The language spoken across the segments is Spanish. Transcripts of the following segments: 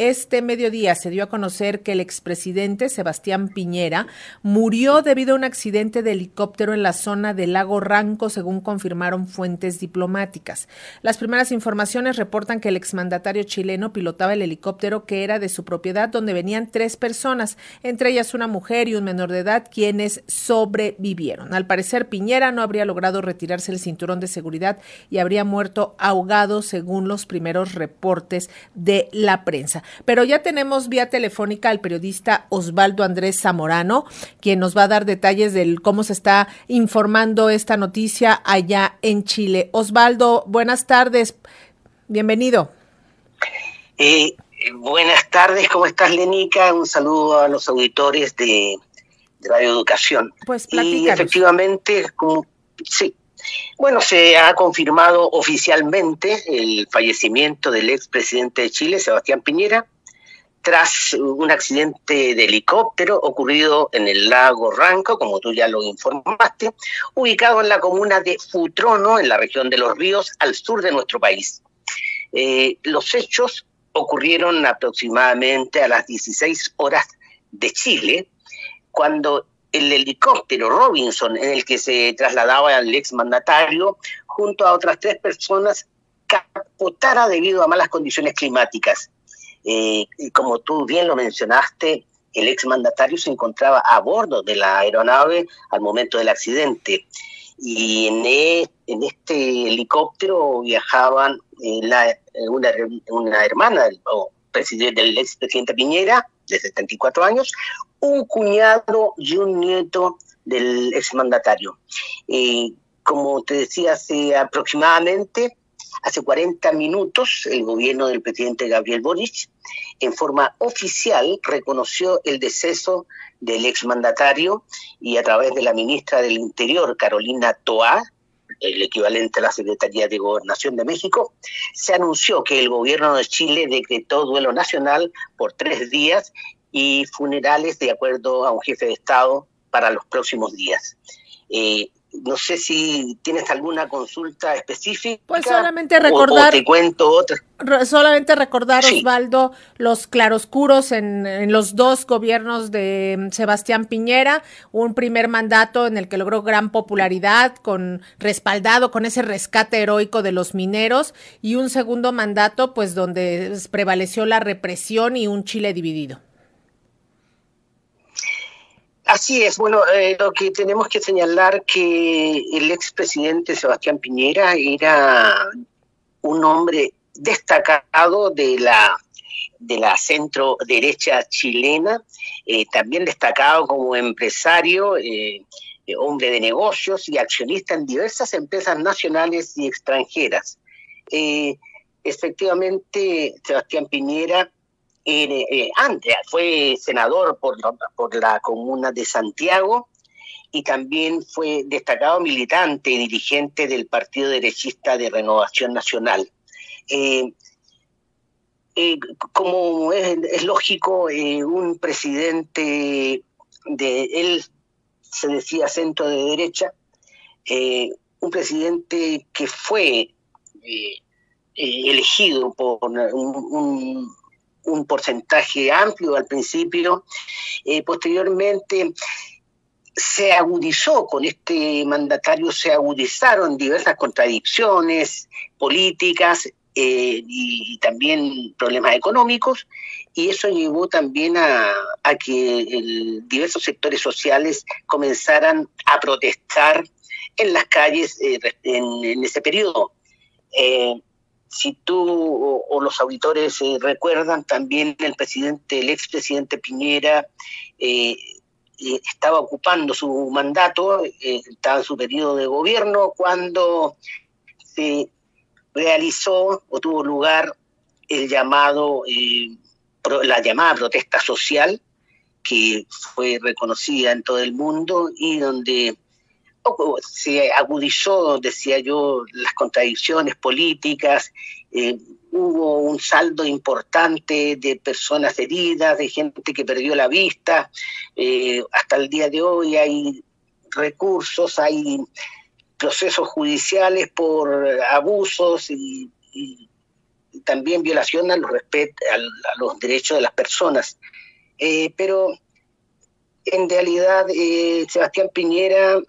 Este mediodía se dio a conocer que el expresidente Sebastián Piñera murió debido a un accidente de helicóptero en la zona del lago Ranco, según confirmaron fuentes diplomáticas. Las primeras informaciones reportan que el exmandatario chileno pilotaba el helicóptero que era de su propiedad, donde venían tres personas, entre ellas una mujer y un menor de edad, quienes sobrevivieron. Al parecer, Piñera no habría logrado retirarse el cinturón de seguridad y habría muerto ahogado, según los primeros reportes de la prensa. Pero ya tenemos vía telefónica al periodista Osvaldo Andrés Zamorano, quien nos va a dar detalles de cómo se está informando esta noticia allá en Chile. Osvaldo, buenas tardes. Bienvenido. Eh, buenas tardes, ¿cómo estás, Lenica? Un saludo a los auditores de, Radio Educación. Pues Y efectivamente, como, sí, bueno, se ha confirmado oficialmente el fallecimiento del expresidente de Chile, Sebastián Piñera, tras un accidente de helicóptero ocurrido en el lago Ranco, como tú ya lo informaste, ubicado en la comuna de Futrono, en la región de los ríos, al sur de nuestro país. Eh, los hechos ocurrieron aproximadamente a las 16 horas de Chile, cuando el helicóptero Robinson en el que se trasladaba el exmandatario junto a otras tres personas capotara debido a malas condiciones climáticas. Eh, como tú bien lo mencionaste, el exmandatario se encontraba a bordo de la aeronave al momento del accidente y en, e, este helicóptero viajaban eh, una, una, hermana del, presidente, del expresidente Piñera, de 74 años, un cuñado y un nieto del exmandatario. Eh, como te decía, hace aproximadamente, hace 40 minutos, el gobierno del presidente Gabriel Boric, en forma oficial, reconoció el deceso del exmandatario y a través de la ministra del Interior, Carolina Toá, el equivalente a la Secretaría de Gobernación de México, se anunció que el gobierno de Chile decretó duelo nacional por tres días y funerales de acuerdo a un jefe de Estado para los próximos días. Eh, no sé si tienes alguna consulta específica. Pues solamente recordar. te cuento otra. Solamente recordar, Osvaldo, los claroscuros en, en, los dos gobiernos de Sebastián Piñera. Un primer mandato en el que logró gran popularidad, con respaldado con ese rescate heroico de los mineros. Y un segundo mandato, pues donde prevaleció la represión y un Chile dividido. Así es, bueno, eh, lo que tenemos que señalar que el expresidente Sebastián Piñera era un hombre destacado de la de la centro derecha chilena, eh, también destacado como empresario, eh, hombre de negocios y accionista en diversas empresas nacionales y extranjeras. efectivamente, Sebastián Piñera eh, antes fue senador por, por la comuna de Santiago y también fue destacado militante y dirigente del Partido Derechista de Renovación Nacional. Eh, eh, como es, lógico, un presidente de él se decía centro de derecha, un presidente que fue elegido por un porcentaje amplio al principio, eh, posteriormente se agudizó con este mandatario, se agudizaron diversas contradicciones políticas eh, y, también problemas económicos, y eso llevó también a, que diversos sectores sociales comenzaran a protestar en las calles eh, en, ese periodo si tú o, los auditores eh, recuerdan, también el presidente, el expresidente Piñera eh, eh, estaba ocupando su mandato, estaba en su periodo de gobierno cuando se realizó o tuvo lugar el llamado, la llamada protesta social, que fue reconocida en todo el mundo y donde se agudizó, decía yo, las contradicciones políticas, eh, hubo un saldo importante de personas heridas, de gente que perdió la vista, eh, hasta el día de hoy hay recursos, hay procesos judiciales por abusos y, también violación a los, a, los derechos de las personas. Eh, pero en realidad Sebastián Piñera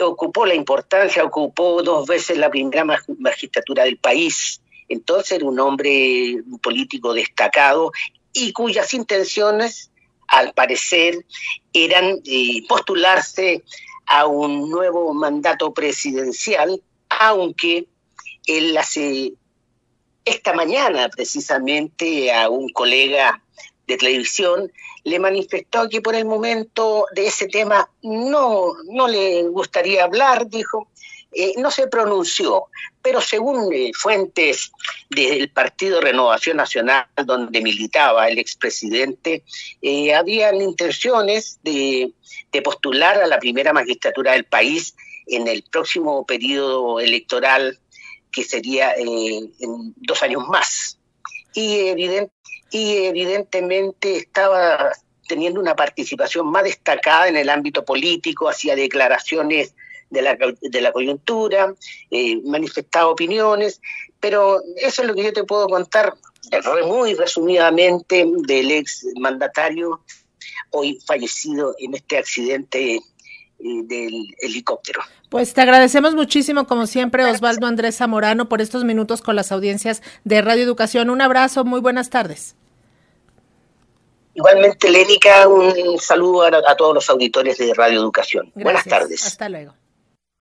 ocupó la importancia, ocupó dos veces la primera magistratura del país. Entonces era un hombre político destacado y cuyas intenciones, al parecer, eran eh, postularse a un nuevo mandato presidencial, aunque él hace esta mañana precisamente a un colega de televisión le manifestó que por el momento de ese tema no, no le gustaría hablar, dijo, eh, no se pronunció, pero según eh, fuentes del Partido Renovación Nacional, donde militaba el expresidente, eh, habían intenciones de, de postular a la primera magistratura del país en el próximo periodo electoral, que sería en dos años más. Y, y evidentemente estaba teniendo una participación más destacada en el ámbito político, hacía declaraciones de la, de la coyuntura, eh, manifestaba opiniones, pero eso es lo que yo te puedo contar muy resumidamente del ex mandatario hoy fallecido en este accidente del helicóptero. Pues te agradecemos muchísimo, como siempre, Osvaldo Andrés Zamorano, por estos minutos con las audiencias de Radio Educación. Un abrazo, muy buenas tardes. Igualmente, Lénica, un saludo a, todos los auditores de Radio Educación. Buenas tardes. Hasta luego.